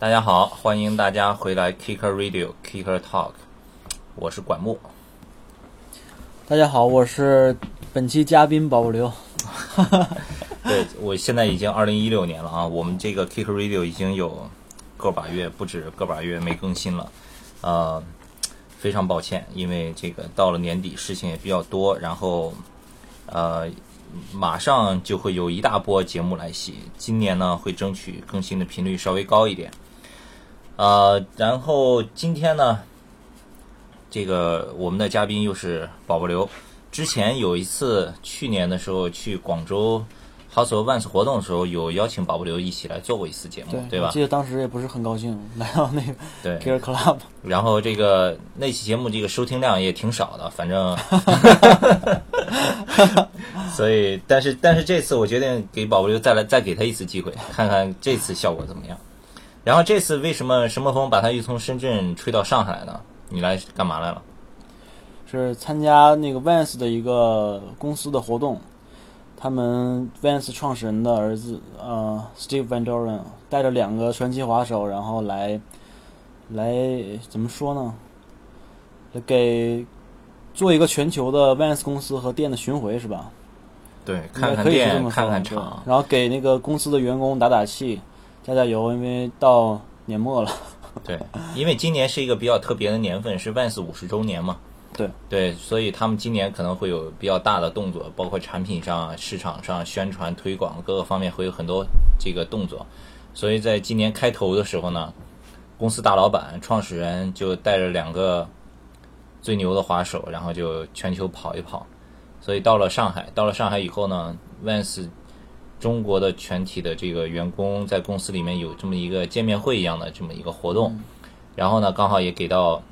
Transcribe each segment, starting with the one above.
大家好，欢迎大家回来 Kicker Radio Kicker Talk，我是管木。大家好，我是本期嘉宾宝宝刘。对，我现在已经二零一六年了啊，我们这个 Kicker Radio 已经有个把月，不止个把月没更新了，呃，非常抱歉，因为这个到了年底事情也比较多，然后呃，马上就会有一大波节目来袭，今年呢会争取更新的频率稍微高一点，呃，然后今天呢，这个我们的嘉宾又是宝宝刘，之前有一次去年的时候去广州 House of Vans 活动的时候，有邀请宝宝刘一起来做过一次节目，对吧我？记得当时也不是很高兴来到那个对，Gear Club，然后这个那期节目这个收听量也挺少的，反正，所以但是但是这次我决定给宝宝刘再来再给他一次机会，看看这次效果怎么样。然后这次为什么什么风把他又从深圳吹到上海呢？你来干嘛来了？是参加那个 Vans 的一个公司的活动。他们 Vans 创始人的儿子呃 Steve Van Doren 带着两个传奇滑手，然后来来怎么说呢？给做一个全球的 Vans 公司和店的巡回是吧？对，看看店，么看看厂。然后给那个公司的员工打打气，加加油，因为到年末了。对，因为今年是一个比较特别的年份，是 Vans 五十周年嘛。对对，所以他们今年可能会有比较大的动作，包括产品上、市场上、宣传推广各个方面会有很多这个动作。所以在今年开头的时候呢，公司大老板、创始人就带着两个最牛的滑手，然后就全球跑一跑。所以到了上海，到了上海以后呢，Vans 中国的全体的这个员工在公司里面有这么一个见面会一样的这么一个活动，然后呢，刚好也给到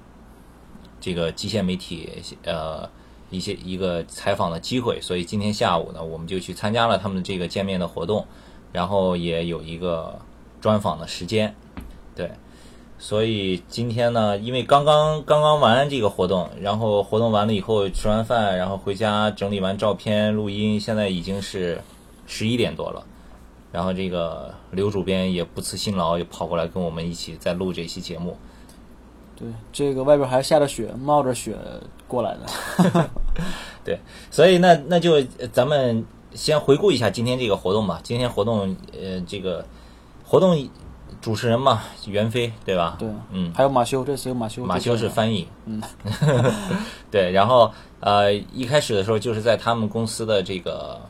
这个机械媒体呃一些一个采访的机会，所以今天下午呢，我们就去参加了他们的这个见面的活动，然后也有一个专访的时间，对。所以今天呢，因为刚刚刚刚完这个活动，然后活动完了以后吃完饭，然后回家整理完照片、录音，现在已经是十一点多了。然后这个刘主编也不辞辛劳，也跑过来跟我们一起在录这期节目。对，这个外边还下着雪，冒着雪过来的。对所以那那就呃咱们先回顾一下今天这个活动吧。今天活动呃这个活动主持人嘛，袁飞对吧？对，嗯，还有马修，这次有马修。马修是翻译，嗯，对，然后呃，一开始的时候就是在他们公司的这个呃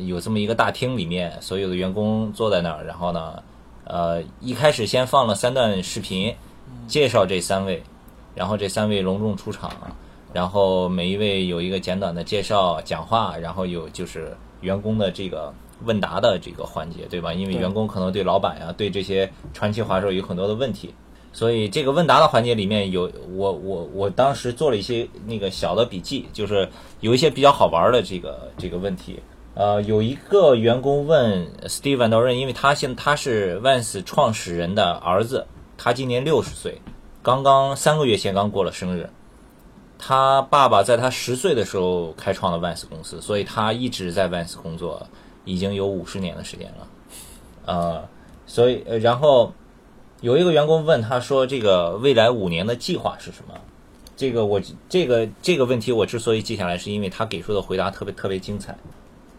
有这么一个大厅里面，所有的员工坐在那儿，然后呢，呃，一开始先放了三段视频，介绍这三位，然后这三位隆重出场，然后每一位有一个简短的介绍、讲话，然后有就是员工的这个问答的这个环节，对吧？因为员工可能对老板呀、对这些传奇滑手有很多的问题，所以这个问答的环节里面有我我我当时做了一些那个小的笔记，就是有一些比较好玩的这个这个问题。呃，有一个员工问 Steve Van Doren，因为他现他是 Vans 创始人的儿子，他今年六十岁，刚刚三个月前刚过了生日。他爸爸在他十岁的时候开创了 Vans 公司，所以他一直在 Vans 工作，已经有五十年的时间了。呃，所以，然后有一个员工问他说：“这个未来五年的计划是什么？”这个我这个这个问题我之所以记下来，是因为他给出的回答特别特别精彩。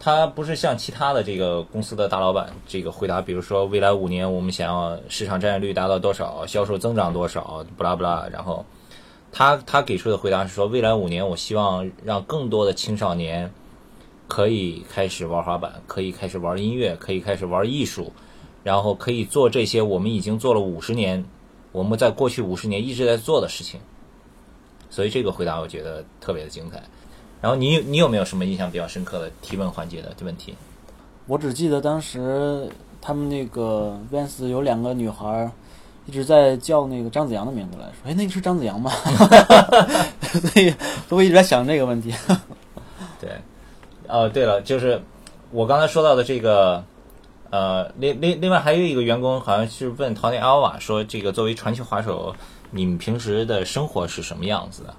他不是像其他的这个公司的大老板这个回答，比如说未来五年我们想要市场占有率达到多少，销售增长多少，不拉不拉。然后他他给出的回答是说，未来五年我希望让更多的青少年可以开始玩滑板，可以开始玩音乐，可以开始玩艺术，然后可以做这些我们已经做了五十年，我们在过去五十年一直在做的事情。所以这个回答我觉得特别的精彩。然后你你有没有什么印象比较深刻的提问环节的问题？我只记得当时他们那个 Vans 有两个女孩儿一直在叫那个张子阳的名字来说，哎，那个是张子阳吗？所以我一直在想这个问题。对，哦，对了，就是我刚才说到的这个，呃，另另另外还有一个员工好像是问陶内阿瓦说，这个作为传奇滑手，你们平时的生活是什么样子的？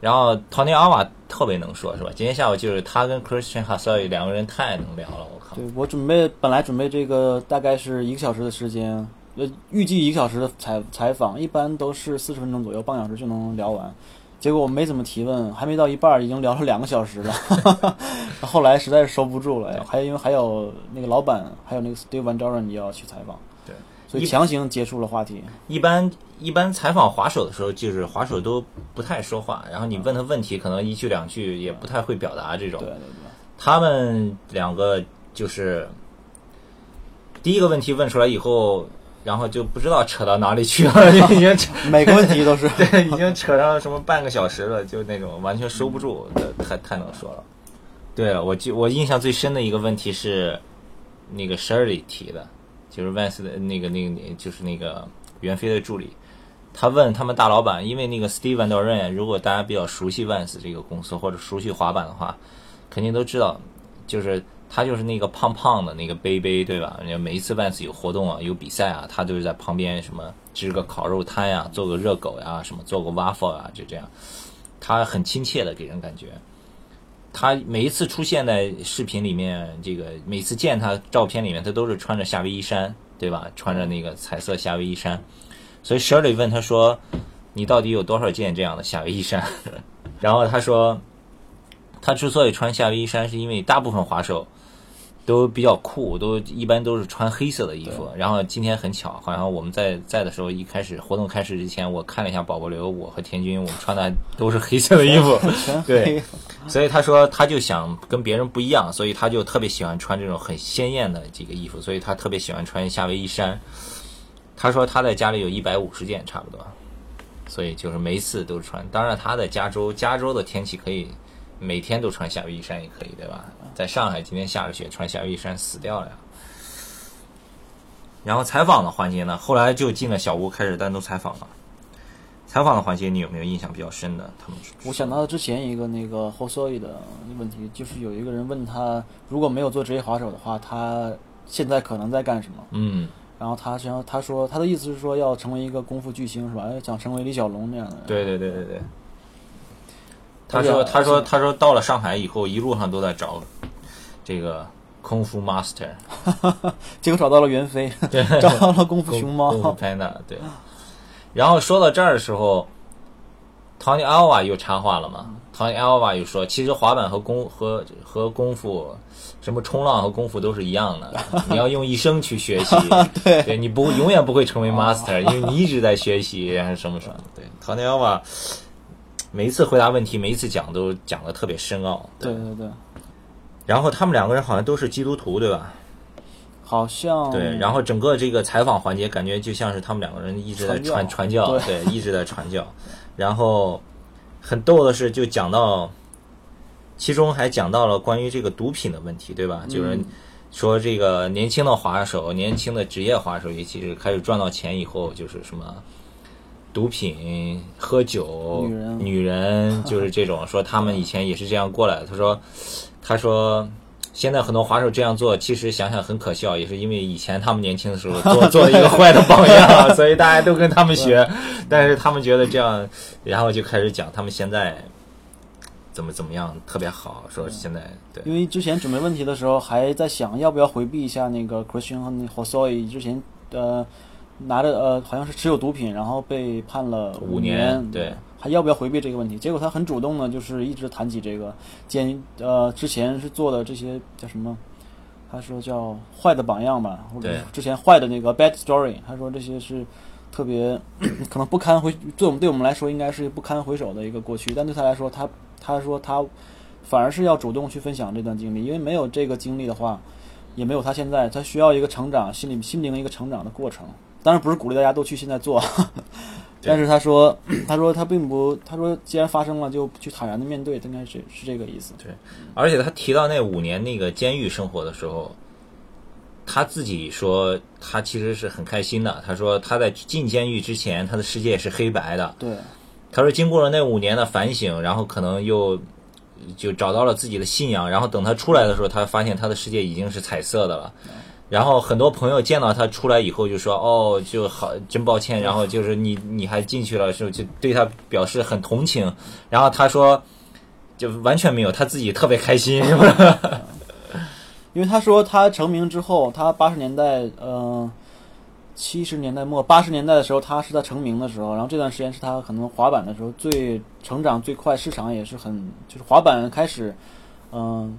然后 Tony Alva 特别能说，是吧？今天下午就是他跟 Christian h a s a 两个人太能聊了，我靠对。我准备本来准备这个大概是一个小时的时间，呃预计一个小时的采采访，一般都是四十分钟左右，半小时就能聊完。结果我没怎么提问，还没到一半儿，已经聊了两个小时了。后来实在是收不住了，还因为还有那个老板，还有那个 Steve Van Doren 也要去采访，对，所以强行结束了话题。一般一般采访滑手的时候，就是滑手都不太说话，然后你问他问题，可能一句两句也不太会表达这种。对对对，他们两个就是第一个问题问出来以后，然后就不知道扯到哪里去了，已经扯每个问题都是对，已经扯上什么半个小时了，就那种完全收不住，太太能说了。对了，我记我印象最深的一个问题是那个 Shirley 提的，就是 Vance 的那个那个就是那个袁飞的助理，他问他们大老板，因为那个 Steven Doren，如果大家比较熟悉 Vans 这个公司或者熟悉滑板的话，肯定都知道，就是他就是那个胖胖的那个杯杯，对吧？每一次 Vans 有活动啊，有比赛啊，他都是在旁边什么支个烤肉摊呀，做个热狗呀，什么做个 waffle 啊，就这样，他很亲切的给人感觉。他每一次出现在视频里面，这个每次见他照片里面，他都是穿着夏威夷衫，对吧？穿着那个彩色夏威夷衫。所以 Shirley 问他说：“你到底有多少件这样的夏威夷衫？” 然后他说：“他之所以穿夏威夷衫，是因为大部分滑手都比较酷，都一般都是穿黑色的衣服。然后今天很巧，好像我们在在的时候，一开始活动开始之前，我看了一下宝宝流，我和田军，我们穿的都是黑色的衣服。对。所以他说，他就想跟别人不一样，所以他就特别喜欢穿这种很鲜艳的这个衣服，所以他特别喜欢穿夏威夷衫。他说他在家里有一百五十件差不多，所以就是每一次都穿。当然他在加州，加州的天气可以每天都穿夏威夷衫也可以，对吧？在上海今天下着雪，穿夏威夷衫死掉了呀。然后采访的环节呢，后来就进了小屋开始单独采访了。采访的环节，你有没有印象比较深的？他们我想到之前一个那个 h o s o i 的问题，就是有一个人问他，如果没有做职业滑手的话，他现在可能在干什么？嗯，然后他想他说他的意思是说要成为一个功夫巨星是吧？哎想成为李小龙那样的人。对对对对对。他说：“他说他说到了上海以后，一路上都在找这个空腹 master，结果找到了袁飞，找到了功夫熊猫。功夫 panda，对。然后说到这儿的时候，Tony Alva 又插话了嘛？Tony Alva 又说，其实滑板和功和和功夫，什么冲浪和功夫都是一样的，你要用一生去学习，对，你不永远不会成为 master，因为你一直在学习，还是什么什么。对，Tony Alva 每一次回答问题，每一次讲都讲的特别深奥。对对对，然后他们两个人好像都是基督徒，对吧？好像对，然后整个这个采访环节，感觉就像是他们两个人一直在传传传教对，一直在传教。然后很逗的是，就讲到，其中还讲到了关于这个毒品的问题，对吧？就是说这个年轻的滑手，年轻的职业滑手，尤其是开始赚到钱以后，就是什么毒品、喝酒、女人女人，就是这种。说他们以前也是这样过来的。他说，他说。现在很多滑手这样做，其实想想很可笑，也是因为以前他们年轻的时候做做了一个坏的榜样，所以大家都跟他们学。但是他们觉得这样，然后就开始讲他们现在怎么怎么样特别好，说现在对因为之前准备问题的时候还在想要不要回避一下那个 Christian 和那 Hosoi 之前呃拿着呃好像是持有毒品，然后被判了五年，年对还要不要回避这个问题？结果他很主动的，就是一直谈起这个监呃之前是做的这些叫什么？他说叫坏的榜样吧，或者之前坏的那个 bad story，他说这些是特别 可能不堪回对我们对我们来说应该是不堪回首的一个过去，但对他来说，他他说他反而是要主动去分享这段经历，因为没有这个经历的话，也没有他现在，他需要一个成长，心理心灵一个成长的过程。当然不是鼓励大家都去现在做，但是他说，他说他并不，他说既然发生了，就去坦然的面对，应该是是这个意思。对而且他提到那五年那个监狱生活的时候，他自己说他其实是很开心的。他说他在进监狱之前，他的世界是黑白的。对，他说经过了那五年的反省，然后可能又就找到了自己的信仰，然后等他出来的时候，他发现他的世界已经是彩色的了。然后很多朋友见到他出来以后就说：“哦，就好，真抱歉。”然后就是你你还进去了，就就对他表示很同情。然后他说，就完全没有，他自己特别开心，是吧？因为他说他成名之后，他八十年代，嗯、七十年代末八十年代的时候，他是他成名的时候，然后这段时间是他可能滑板的时候最成长最快，市场也是很就是滑板开始嗯、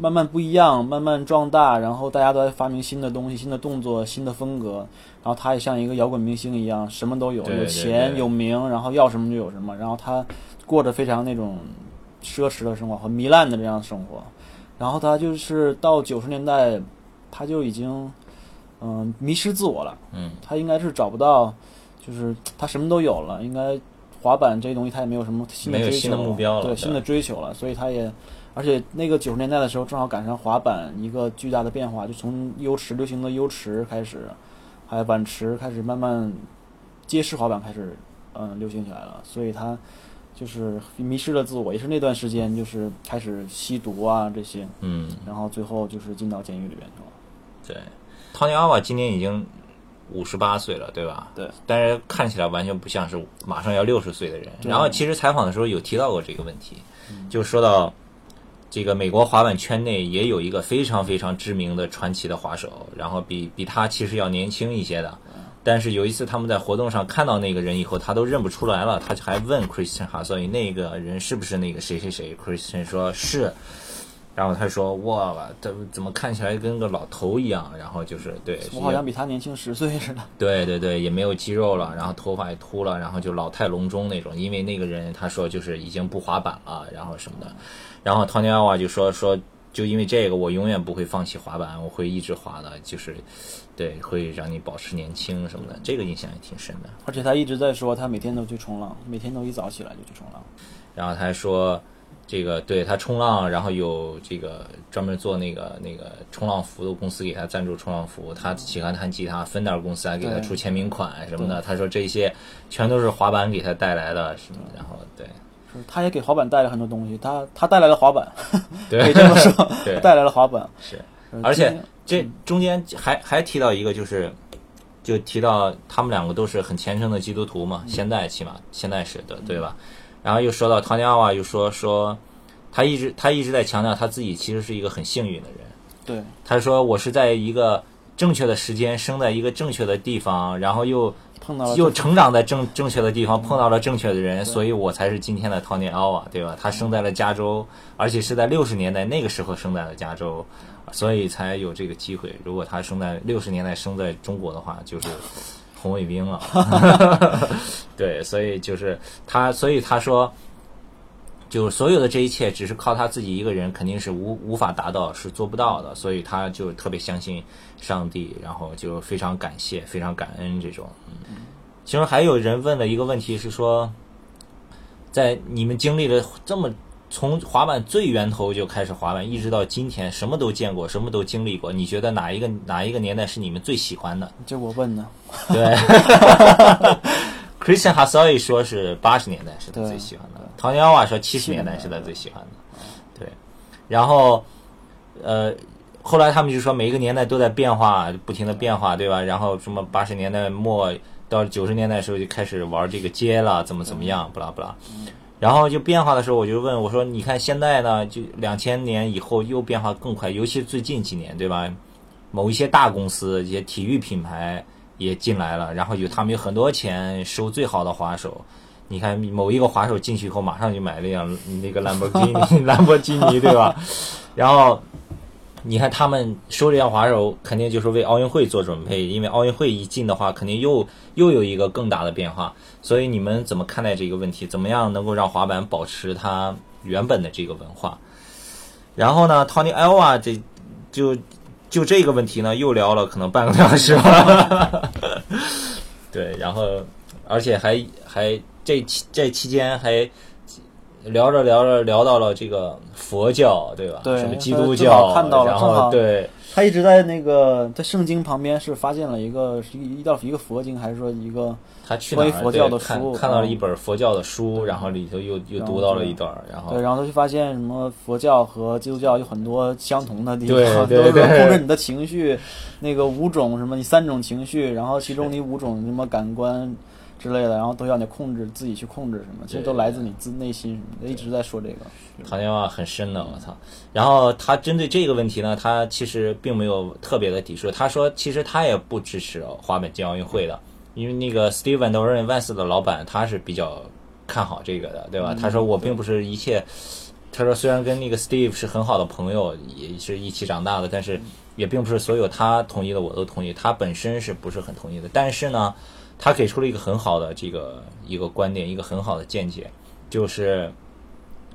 慢慢不一样，慢慢壮大，然后大家都在发明新的东西、新的动作、新的风格，然后他也像一个摇滚明星一样，什么都有，有钱有名，然后要什么就有什么，然后他过着非常那种奢侈的生活和糜烂的这样的生活，然后他就是到九十年代，他就已经嗯、迷失自我了，嗯，他应该是找不到，就是他什么都有了，应该滑板这些东西他也没有什么新的追求，对新的追求了，所以他也，而且那个九十年代的时候正好赶上滑板一个巨大的变化，就从 U 池流行的 U 池开始，还有板池开始慢慢街式滑板开始嗯流行起来了，所以他就是迷失了自我，也是那段时间就是开始吸毒啊这些，嗯，然后最后就是进到监狱里边去了。对。Tony Alva 今年已经五十八岁了，对吧？对。但是看起来完全不像是马上要六十岁的人。然后其实采访的时候有提到过这个问题，就说到这个美国滑板圈内也有一个非常非常知名的传奇的滑手，然后比比他其实要年轻一些的。但是有一次他们在活动上看到那个人以后，他都认不出来了，他就还问 Christian 哈，所以那个人是不是那个谁谁谁？Christian 说是。然后他说：“哇，这怎么看起来跟个老头一样？然后就是对，我好像比他年轻十岁似的。对对对，也没有肌肉了，然后头发也秃了，然后就老态龙钟那种。因为那个人他说就是已经不滑板了，然后什么的。然后 Tony Alva 就说说，就因为这个，我永远不会放弃滑板，我会一直滑的，就是对，会让你保持年轻什么的。这个印象也挺深的。而且他一直在说，他每天都去冲浪，每天都一早起来就去冲浪。然后他还说。这个对他冲浪，然后有这个专门做那个那个冲浪服的公司给他赞助冲浪服。他喜欢弹吉他，Fender 公司还给他出签名款什么的。他说这些全都是滑板给他带来的什么。然后对，是他也给滑板带来很多东西。他他带来了滑板，对可以这么说，对带来了滑板。是，呃而且这中间还还提到一个，就是就提到他们两个都是很虔诚的基督徒嘛，现在起码现在是的，对吧？然后又说到唐尼奥瓦，又说说他一直他一直在强调他自己其实是一个很幸运的人。对他说我是在一个正确的时间生在一个正确的地方，然后又碰到了又成长在正正确的地方，碰到了正确的人，所以我才是今天的 Tony Alva，对吧？他生在了加州，而且是在六十年代那个时候生在了加州，所以才有这个机会。如果他生在六十年代生在中国的话，就是红卫兵了。对，所以就是他，所以他说。就所有的这一切，只是靠他自己一个人，肯定是无无法达到，是做不到的。所以他就特别相信上帝，然后就非常感谢、非常感恩这种。嗯，其实还有人问了一个问题是说，在你们经历了这么从滑板最源头就开始滑板，一直到今天，什么都见过，什么都经历过，你觉得哪一个哪一个年代是你们最喜欢的？这我问的，对，Christian h a s o y 说是八十年代是他最喜欢的，唐尼奥瓦说七十年代是他最喜欢的，对，然后呃，后来他们就说每一个年代都在变化，不停的变化，对吧？然后什么八十年代末到九十年代的时候就开始玩这个街了，怎么怎么样，不啦不啦。然后就变化的时候，我就问我说：“你看现在呢，就两千年以后又变化更快，尤其是最近几年，对吧？某一些大公司、一些体育品牌也进来了，然后有他们有很多钱收最好的滑手。你看某一个滑手进去以后，马上就买了一辆那个兰博基尼，兰博基尼，对吧？然后你看他们说这辆滑手，肯定就是为奥运会做准备，因为奥运会一进的话，肯定又又有一个更大的变化。所以你们怎么看待这个问题？怎么样能够让滑板保持它原本的这个文化？然后呢，Tony Alva 这就就这个问题呢，又聊了可能半个多小时吧。对，然后而且还还这期这期间还聊着聊着聊到了这个佛教，对吧？对什么基督教，看到了然后对。他一直在那个在圣经旁边是发现了一个是一一道一个佛经，还是说一个他去关于佛教的书？看到了嗯。一本佛教的书，然后里头又又读到了一段儿，然后。对，然后他就发现什么佛教和基督教有很多相同的地对方，对 都是对。控制你的情绪，那个五种什么你三种情绪，然后其中你五种什么感官之类的，然后都要你控制自己去控制什么，其实都来自你自内心什么的，一直在说这个。唐尼瓦很深的，我操！然后他针对这个问题呢，他其实并没有特别的抵触。他说，其实他也不支持滑板进奥运会的，因为那个 Steve Van Doren Vans 的老板他是比较看好这个的，对吧？他说我并不是一切。他说虽然跟那个 Steve 是很好的朋友，也是一起长大的，但是也并不是所有他同意的我都同意。他本身是不是很同意的？但是呢，他给出了一个很好的这个一个观点，一个很好的见解，就是。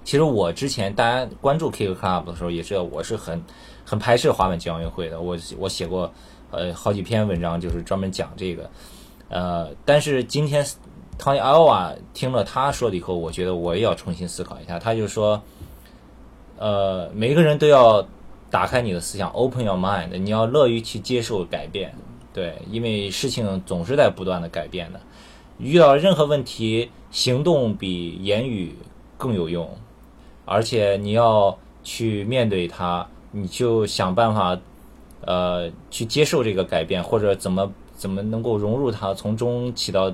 其实我之前大家关注 Kick Club 的时候，也知道我是很很排斥滑板进奥运会的。我我写过呃好几篇文章，就是专门讲这个。呃，但是今天 Tony Alva 听了他说的以后，我觉得我也要重新思考一下。他就说，呃，每个人都要打开你的思想，open your mind，你要乐于去接受改变。对，因为事情总是在不断的改变的。遇到任何问题，行动比言语更有用。而且你要去面对它，你就想办法，呃，去接受这个改变，或者怎么怎么能够融入它，从中起到，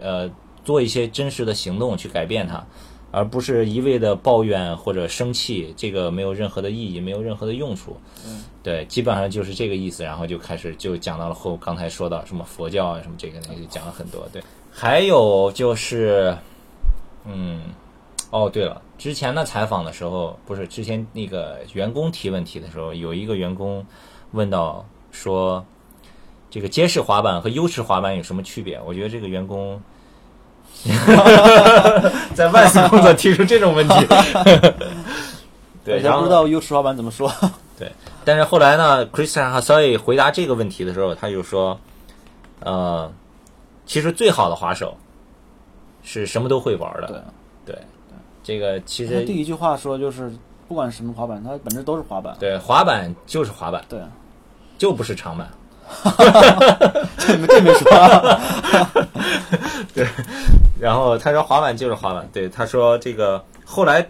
呃，做一些真实的行动去改变它，而不是一味的抱怨或者生气，这个没有任何的意义，没有任何的用处。嗯，对，基本上就是这个意思。然后就开始就讲到了后，刚才说到什么佛教啊，什么这个那个，讲了很多。对，还有就是，嗯。哦，对了，之前的采访的时候，不是之前那个员工提问题的时候，有一个员工问到说，这个街式滑板和优势滑板有什么区别？我觉得这个员工 在万斯工作提出这种问题，对，然后不知道 U 式滑板怎么说。对，但是后来呢，Christian Hasoi 回答这个问题的时候，他就说，呃，其实最好的滑手是什么都会玩的，对，对。这个其他实第一句话说就是，不管什么滑板，它本质都是滑板。对滑板就是滑板，对，就不是长板。这没这没说。对，然后他说滑板就是滑板。对，他说这个后来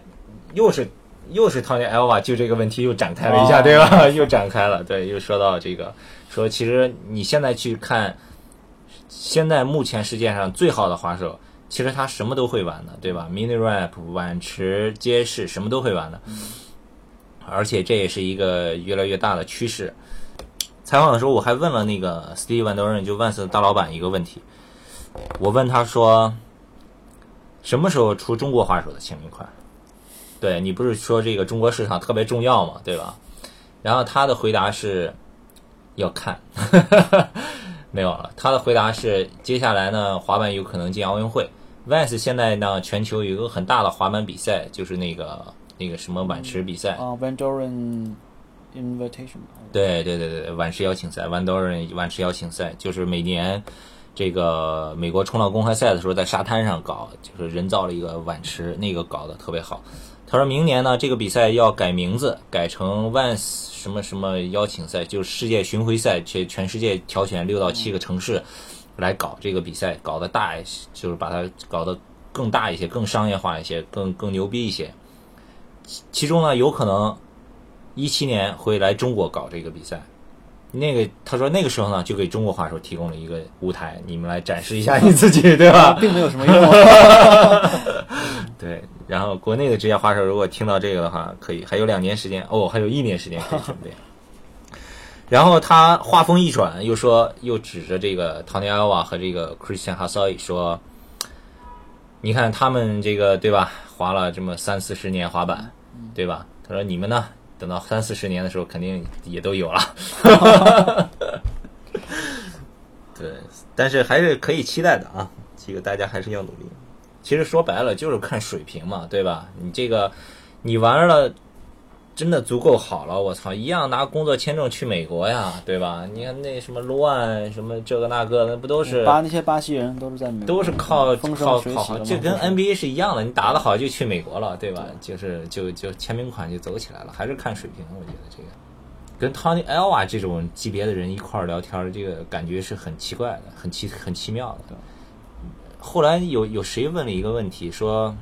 又是又是 Tony Alva 就这个问题又展开了一下，哦对吧？又展开了，对，又说到这个，说其实你现在去看，现在目前世界上最好的滑手。其实他什么都会玩的，对吧？mini rap、碗池、街式，什么都会玩的。而且这也是一个越来越大的趋势。采访的时候，我还问了那个 Steve Van Doren，就万斯的大老板一个问题。我问他说：“什么时候出中国滑手的签名款？”对你不是说这个中国市场特别重要嘛，对吧？然后他的回答是要看。没有了，他的回答是：接下来呢，滑板有可能进奥运会。Vans 现在呢，全球有一个很大的滑板比赛，就是那个那个什么碗池比赛。啊，Van Doren Invitation。对对对对，碗池邀请赛，Van Doren 碗池邀请赛，就是每年这个美国冲浪公开赛的时候，在沙滩上搞，就是人造了一个碗池，那个搞得特别好。他说明年呢，这个比赛要改名字，改成 Vans 什么什么邀请赛，就是世界巡回赛，全全世界挑选六到七个城市。来搞这个比赛，搞得大一些，就是把它搞得更大一些、更商业化一些、更更牛逼一些。其中呢，有可能一七年会来中国搞这个比赛。那个他说那个时候呢，就给中国滑手提供了一个舞台，你们来展示一下你自己，对吧？并没有什么用。对，然后国内的职业滑手如果听到这个的话，可以还有两年时间哦，还有一年时间可以准备。然后他话锋一转，又说，又指着这个 Tony Alva 和这个 Christian Hasoi 说：“你看他们这个对吧，滑了这么三四十年滑板，对吧？他说你们呢，等到三四十年的时候，肯定也都有了。对，但是还是可以期待的啊，这个大家还是要努力。其实说白了就是看水平嘛，对吧？你这个你玩了。”真的足够好了，我操，一样拿工作签证去美国呀，对吧？你看那什么罗安，什么这个那个，那不都是巴那些巴西人都是在美国，都是靠靠。靠这跟 NBA 是一样的，你打得好就去美国了，对吧？就是就就签名款就走起来了，还是看水平，我觉得这个跟 Tony Elva 这种级别的人一块儿聊天，这个感觉是很奇怪的，很奇很奇妙的。后来有有谁问了一个问题，说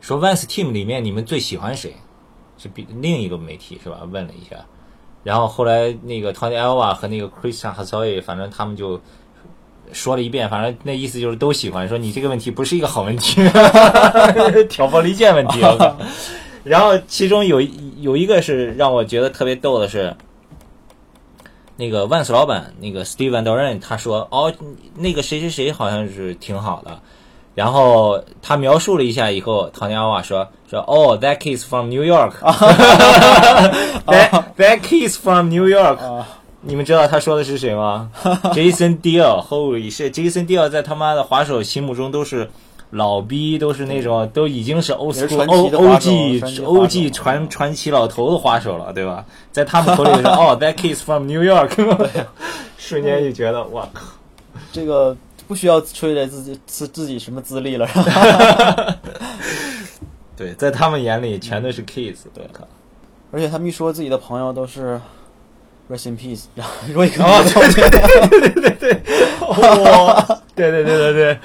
说 Vans Team 里面你们最喜欢谁？是比另一个媒体是吧？问了一下，然后后来那个 Tony Alva 和那个 Christian Hasoi，反正他们就说了一遍，反正那意思就是都喜欢。说你这个问题不是一个好问题，挑拨离间问题。然后其中有一有一个是让我觉得特别逗的是，那个万斯老板那个 Steven Doran 他说哦，那个谁谁谁好像是挺好的。然后他描述了一下以后，唐尼阿瓦说说哦，that kid from New York，that that kid from New York，啊，你们知道他说的是谁吗？Jason Deal，Holy shit，Jason Deal 在他妈的滑手心目中都是老逼，都是那种都已经是 old school O 的 O 滑手 G 传奇滑 O 手 G 传传奇老头的滑手了，对吧？在他们口里说哦，that kid from New York，瞬间就觉得我靠，这个不需要吹着自己自自己什么资历了，对，在他们眼里全都是 kids，对，而且他们一说自己的朋友都是 rest in peace，然后说一个哦，对对对对对对，哇，对对对对对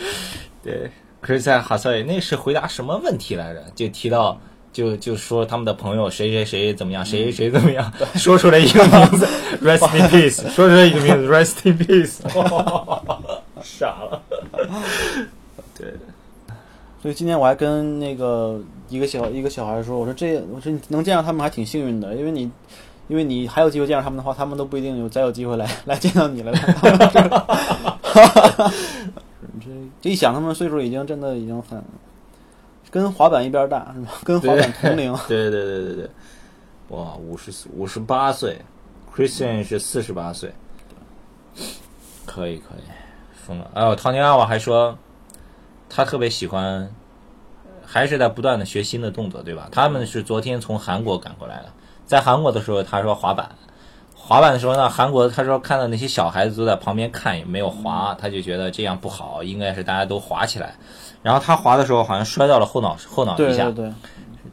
对，Chris 哈塞那是回答什么问题来着？就提到就就说他们的朋友谁谁谁怎么样，谁谁谁怎么样，说出来一个名字，Rest in peace，说出来一个名字，Rest in peace，傻了。对，所以今天我还跟那个一个小一个小孩说，我说这我说你能见到他们还挺幸运的，因为你因为你还有机会见到他们的话，他们都不一定有再有机会来来见到你了。这这一想，他们岁数已经真的已经很跟滑板一边大，是吧？跟滑板同龄。对对对对对，哇，五十五十八岁，Christian 是四十八岁，可以可以，疯了。哎呦，唐尼阿瓦还说，他特别喜欢，还是在不断的学新的动作，对吧？他们是昨天从韩国赶过来的，在韩国的时候，他说滑板。滑板的时候呢，韩国他说看到那些小孩子都在旁边看，也没有滑，他就觉得这样不好，应该是大家都滑起来。然后他滑的时候好像摔到了后脑后脑一下，对对对，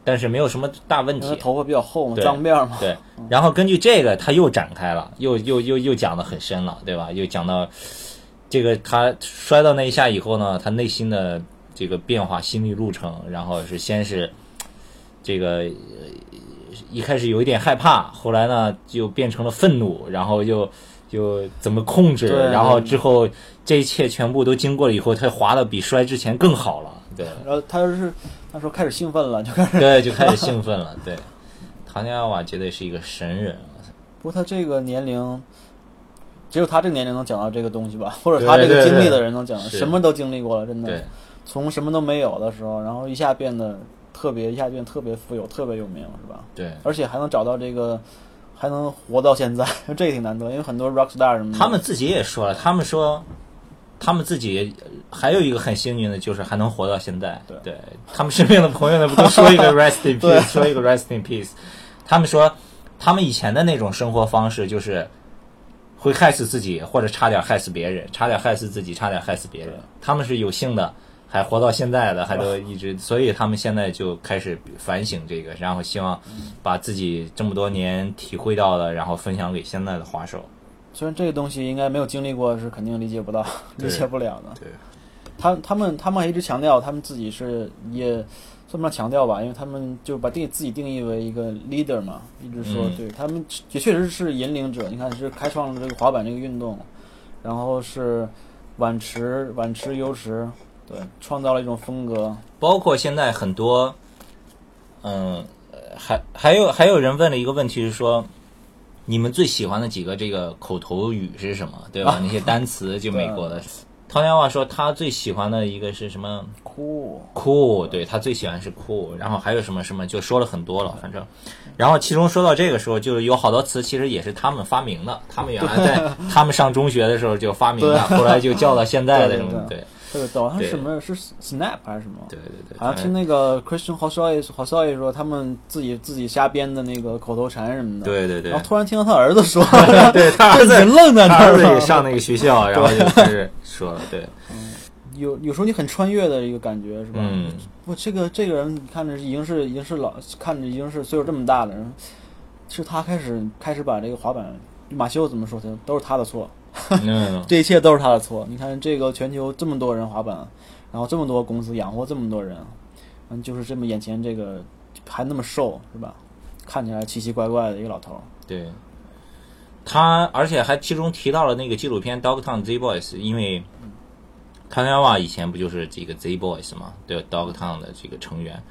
但是没有什么大问题。头发比较厚嘛，脏辫嘛。对，然后根据这个，他又展开了，又又又又讲的很深了，对吧？又讲到这个他摔到那一下以后呢，他内心的这个变化、心理路程，然后是先是这个呃一开始有一点害怕，后来呢就变成了愤怒，然后又又怎么控制，然后之后这一切全部都经过了以后，他滑的比摔之前更好了，对。然后他是他说开始兴奋了，就开始。对，就开始兴奋了。对，唐尼阿瓦绝对是一个神人。不过他这个年龄，只有他这个年龄能讲到这个东西吧，或者他这个对对经历的人能讲，到什么都经历过了，真的。对，从什么都没有的时候，然后一下变得特别，一下变得特别富有，特别有名，是吧？对，而且还能找到这个，还能活到现在，这个挺难得，因为很多 rock star 什么的，他们自己也说了，他们说，他们自己还有一个很幸运的，就是还能活到现在。对他们身边的朋友呢，不都说一个 rest in 对 peace，说一个 rest in peace。他们说，他们以前的那种生活方式就是会害死自己，或者差点害死别人，差点害死自己，差点害死别人。他们是有幸的，还活到现在的，还都一直，所以他们现在就开始反省这个，然后希望把自己这么多年体会到的，然后分享给现在的滑手。虽然这个东西应该没有经历过，是肯定理解不到、理解不了的。对，他他们他们还一直强调，他们自己是也算不上强调吧，因为他们就把定自己定义为一个 leader 嘛，一直说、嗯对他们也确实是引领者。你看，是开创了这个滑板这个运动，然后是晚池晚池优池，对，创造了一种风格。包括现在很多，嗯，呃还还有还有人问了一个问题是说，你们最喜欢的几个这个口头语是什么？对吧？那些单词就美国的。陶年华说他最喜欢的一个是什么？酷，？cool，对他最喜欢是 cool，然后还有什么什么就说了很多了，反正，然后其中说到这个时候，就有好多词其实也是他们发明的，他们原来在他们上中学的时候就发明的，后来就叫到现在的对什么对。对特别逗。他是什么？是 snap 还是什么？对对对，好像听那个 Christian Hosoi Hosoi 说，他们自己自己瞎编的那个口头禅什么的。。对对对然后，突然听到他儿子说，对他儿子人愣在那他儿了也上那个学校，然后就开始说了，对，有有时候你很穿越的一个感觉，是吧？嗯，不，这个这个人看着已经是已经是老，看着已经是岁数这么大的人，是他开始开始把这个滑板，马修怎么说他都是他的错，嗯，这一切都是他的错。你看这个全球这么多人滑板，然后这么多公司养活这么多人，嗯，就是这么眼前这个还那么瘦，是吧？看起来奇奇怪怪的一个老头儿。对，他而且还其中提到了那个纪录片《Dogtown Z Boys》，因为卡内瓦以前不就是这个 Z Boys 嘛，对 Dogtown 的这个成员。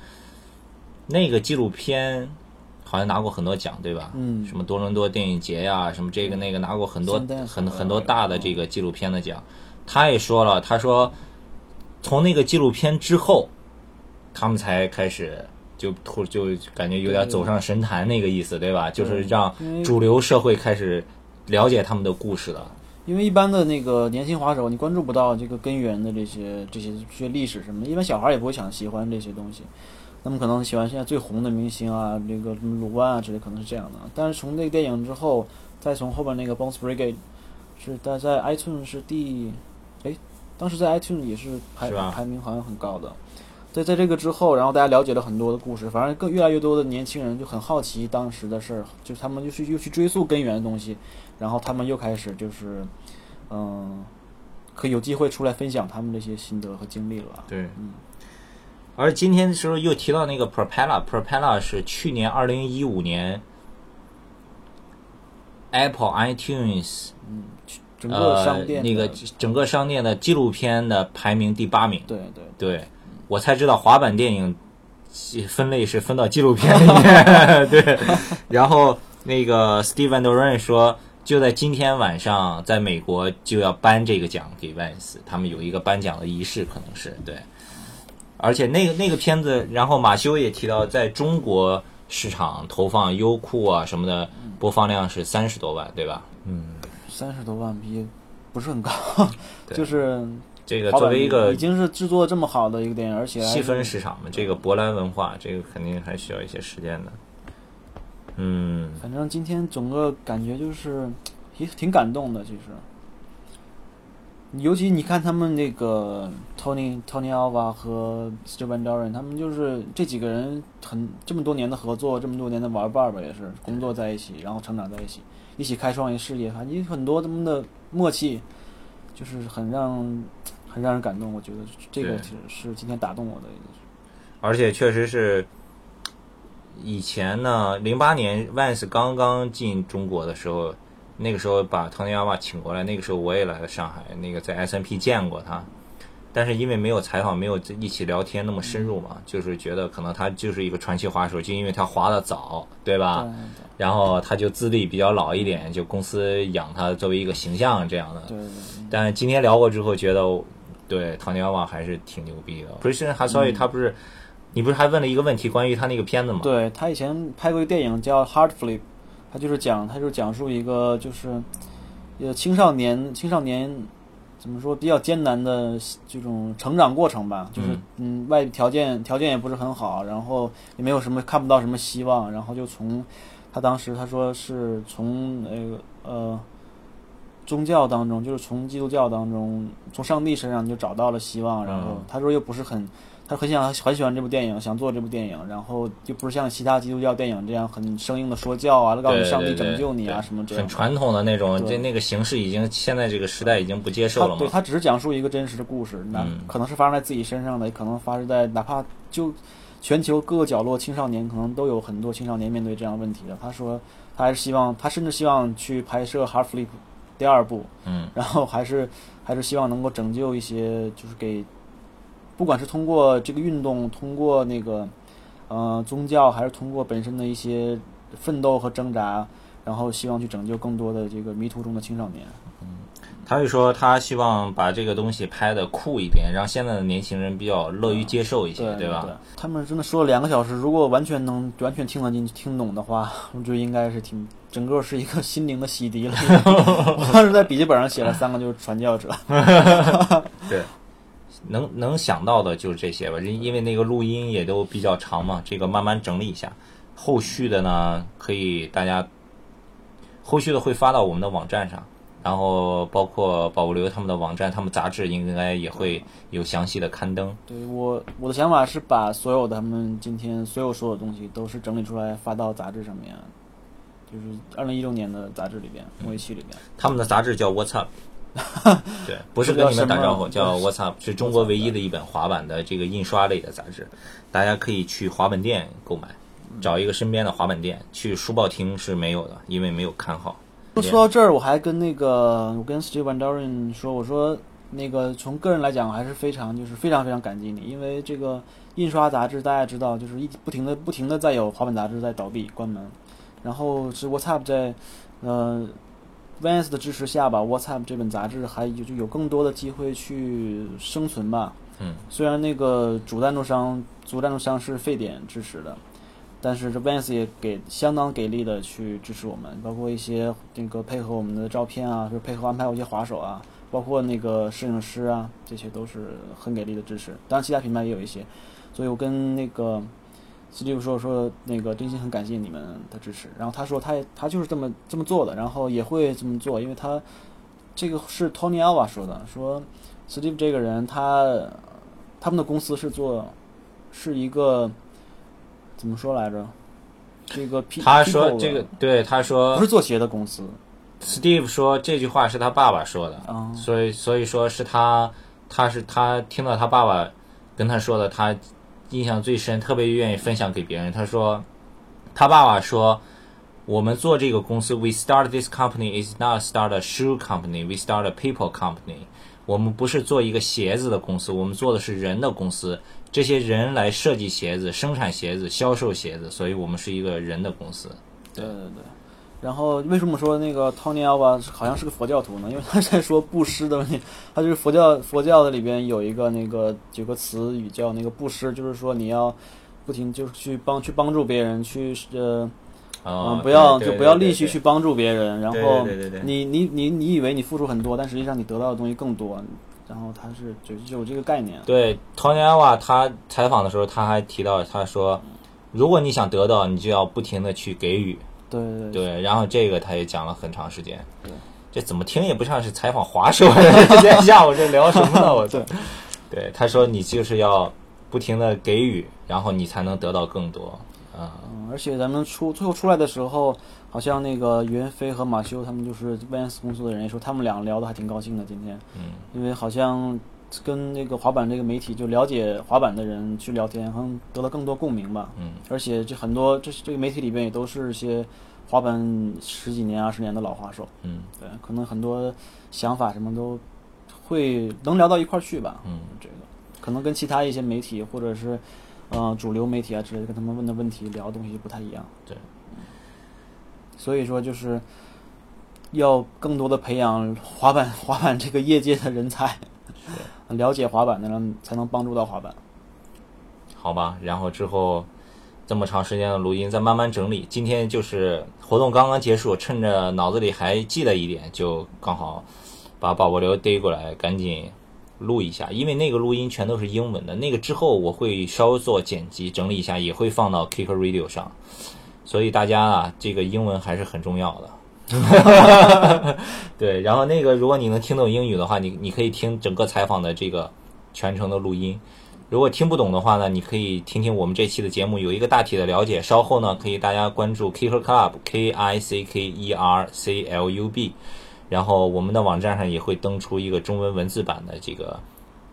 那个纪录片好像拿过很多奖，对吧？嗯什么多伦多电影节呀、什么这个那个拿过很多很很多大的这个纪录片的奖。他也说了，他说从那个纪录片之后，他们才开始就突就感觉有点走上神坛那个意思，对吧？就是让主流社会开始了解他们的故事了。因为一般的那个年轻滑手，你关注不到这个根源的这些这些这些历史什么的，一般小孩也不会想喜欢这些东西。他们可能喜欢现在最红的明星啊，这个什么鲁班啊之类，可能是这样的。但是从那个电影之后，再从后边那个 Bones Brigade，是在在 iTunes 是第，哎，当时在 iTunes 也是排是排名好像很高的。在在这个之后，然后大家了解了很多的故事，反正更越来越多的年轻人就很好奇当时的事儿，就是他们就去又去追溯根源的东西，然后他们又开始就是，嗯，可以有机会出来分享他们这些心得和经历了吧。对，而今天的时候又提到那个 Propeller，Propeller 是去年二零一五年 Apple iTunes 整个呃商店的、那个整个商店的纪录片的排名第八名。对对对，我才知道滑板电影分类是分到纪录片里面。对，然后那个 Steven d o r a n 说，就在今天晚上，在美国就要颁这个奖给 Vans，他们有一个颁奖的仪式，可能是对。而且那个那个片子，然后马修也提到，在中国市场投放优酷啊什么的，播放量是三十多万，对吧？嗯，三十多万比不是很高，对 就是这个作为一个已经是制作这么好的一个电影，而且细分市场嘛，这个博兰文化，这个肯定还需要一些时间的。嗯，反正今天整个感觉就是也挺感动的，其实。尤其你看他们那个 Tony Tony Alva 和 Steven d o r a n 他们就是这几个人很这么多年的合作，这么多年的玩伴儿吧，也是工作在一起，然后成长在一起，一起开创一事业，反正有很多他们的默契，就是很让很让人感动。我觉得这个其实是今天打动我的一个。而且确实是，以前呢，零八年 Vans 刚刚进中国的时候，那个时候把唐尼亚瓦请过来，那个时候我也来了上海，那个在 S N P 见过他，但是因为没有采访，没有一起聊天那么深入嘛，就是觉得可能他就是一个传奇滑手，就因为他滑的早，对吧？对然后他就资历比较老一点，就公司养他作为一个形象这样的。对对对。但今天聊过之后，觉得对唐尼亚瓦还是挺牛逼的。s t i a n Hasawi 他不是，你不是还问了一个问题关于他那个片子吗？对他以前拍过一个电影叫《Hard Flip》，他就是讲，他就是讲述一个就是呃青少年青少年怎么说比较艰难的这种成长过程吧，就是嗯外条件条件也不是很好，然后也没有什么看不到什么希望，然后就从他当时他说是从那个呃。宗教当中，就是从基督教当中，从上帝身上就找到了希望。然后嗯他说又不是很，他很想很喜欢这部电影，想做这部电影，然后又不是像其他基督教电影这样很生硬的说教啊，告诉上帝拯救你啊什么这样的。很传统的那种，对这那个形式已经现在这个时代已经不接受了嘛。对他只是讲述一个真实的故事，那嗯可能是发生在自己身上的，也可能发生在哪怕就全球各个角落，青少年可能都有很多青少年面对这样问题的。他说，他还是希望，他甚至希望去拍摄《Hard Flip》第二部，嗯，然后还是还是希望能够拯救一些，就是给，不管是通过这个运动，通过那个呃宗教，还是通过本身的一些奋斗和挣扎，然后希望去拯救更多的这个迷途中的青少年。嗯他就说他希望把这个东西拍的酷一点，让现在的年轻人比较乐于接受一些，对吧？他们真的说了两个小时，如果完全能完全听得进、听懂的话，我觉得应该是挺整个是一个心灵的洗涤了。我当时在笔记本上写了三个，就是传教者。对，能能想到的就是这些吧，因因为那个录音也都比较长嘛，这个慢慢整理一下。后续的呢，可以大家后续的会发到我们的网站上，然后包括保留他们的网站，他们杂志应该也会有详细的刊登。对我我的想法是把所有的他们今天所有说的东西都是整理出来发到杂志上面，就是二零一六年的杂志里边，嗯模拟器里边。他们的杂志叫 What's Up，对，不是跟你们打招呼，叫 What's Up，是中国唯一的一本滑板的这个印刷类的杂志，大家可以去滑板店购买，找一个身边的滑板店，去书报厅是没有的，因为没有刊号。说到这儿，我还跟那个我跟 Steve Van Doren 说，我说那个从个人来讲，我还是非常就是非常非常感激你，因为这个印刷杂志大家知道，就是一不停的不停的在有滑板杂志在倒闭关门，然后是 WhatsApp 在呃 Vans 的支持下吧，WhatsApp 这本杂志还有就有更多的机会去生存吧。嗯，虽然那个主赞助商主赞助商是沸点支持的。但是这 Vans 也给相当给力的去支持我们，包括一些那个配合我们的照片啊，就配合安排我一些滑手啊，包括那个摄影师啊，这些都是很给力的支持。当然，其他品牌也有一些，所以我跟那个 Steve 说说，那个真心很感谢你们的支持。然后他说他也他就是这么这么做的，然后也会这么做，因为他这个是 Tony Alva 说的，说 Steve 这个人他他们的公司是做是一个。怎么说来着？这个他说这个对他说不是做鞋的公司。Steve 说这句话是他爸爸说的，所以所以说是他他是他听到他爸爸跟他说的，他印象最深，特别愿意分享给别人。他说他爸爸说我们做这个公司，We start this company is not start a shoe company, we start a people company。我们不是做一个鞋子的公司，我们做的是人的公司。这些人来设计鞋子、生产鞋子、销售鞋子，所以我们是一个人的公司。对对对。然后为什么说那个 Tony Alva 好像是个佛教徒呢？因为他在说布施的问题。他就是佛教佛教的里边有一个那个有个词语叫那个布施，就是说你要不停就是去帮去帮助别人，去呃嗯不要就不要吝惜去帮助别人。然后你你你你以为你付出很多，但实际上你得到的东西更多。然后他是就就有这个概念。对，Tony Alva 他采访的时候他还提到，他说，如果你想得到，你就要不停的去给予。对对对。然后这个他也讲了很长时间。对。这怎么听也不像是采访华硕。今天下午这聊什么呢？我操。对，他说你就是要不停的给予，然后你才能得到更多。啊。嗯，而且咱们出最后出来的时候。好像那个袁飞和马修他们就是 Vans 公司的人，也说他们俩聊的还挺高兴的。今天，嗯，因为好像跟那个滑板这个媒体就了解滑板的人去聊天，好像得到更多共鸣吧。嗯，而且这很多这这个媒体里边也都是一些滑板十几年、二十年的老滑手。嗯，对，可能很多想法什么都会能聊到一块儿去吧。嗯，这个可能跟其他一些媒体或者是呃主流媒体啊之类的，跟他们问的问题聊的东西就不太一样。对。所以说，就是要更多的培养滑板 滑板这个业界的人才，了解滑板的人才能帮助到滑板。好吧，然后之后这么长时间的录音，再慢慢整理。今天就是活动刚刚结束，趁着脑子里还记得一点，就刚好把宝宝流逮过来，赶紧录一下。因为那个录音全都是英文的，那个之后我会稍作剪辑整理一下，也会放到 Kicker Radio 上。所以大家啊，这个英文还是很重要的。对，然后那个，如果你能听懂英语的话，你你可以听整个采访的这个全程的录音。如果听不懂的话呢，你可以听听我们这期的节目，有一个大体的了解。稍后呢，可以大家关注 Kicker Club K I C K E R C L U B，然后我们的网站上也会登出一个中文文字版的这个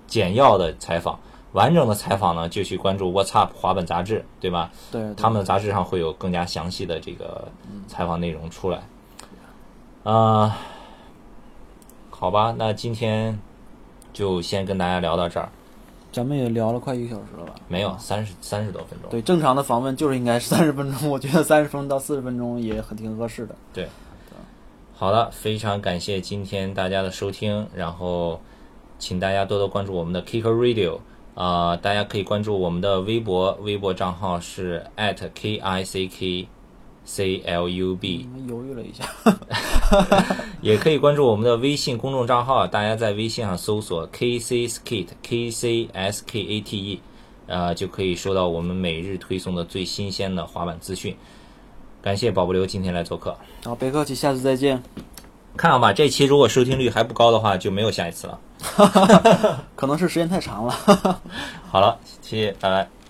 简要的采访。完整的采访呢，就去关注 What's Up 滑板杂志，对吧？对，他们的杂志上会有更加详细的这个采访内容出来。啊，好吧，那今天就先跟大家聊到这儿。咱们也聊了快一个小时了吧？没有，三十三十多分钟。对，正常的访问就是应该是三十分钟，我觉得三十分钟到四十分钟也很挺合适的。对，好了，非常感谢今天大家的收听，然后请大家多多关注我们的 Kicker Radio。啊，大家可以关注我们的微博，微博账号是 @kickclub。犹豫了一下，也可以关注我们的微信公众账号，大家在微信上搜索 kcskate，kcskate，呃，就可以收到我们每日推送的最新鲜的滑板资讯。感谢宝不留今天来做客，好，别客气，下次再见。看好吧，这期如果收听率还不高的话，就没有下一次了。可能是时间太长了。好了，谢谢，拜拜。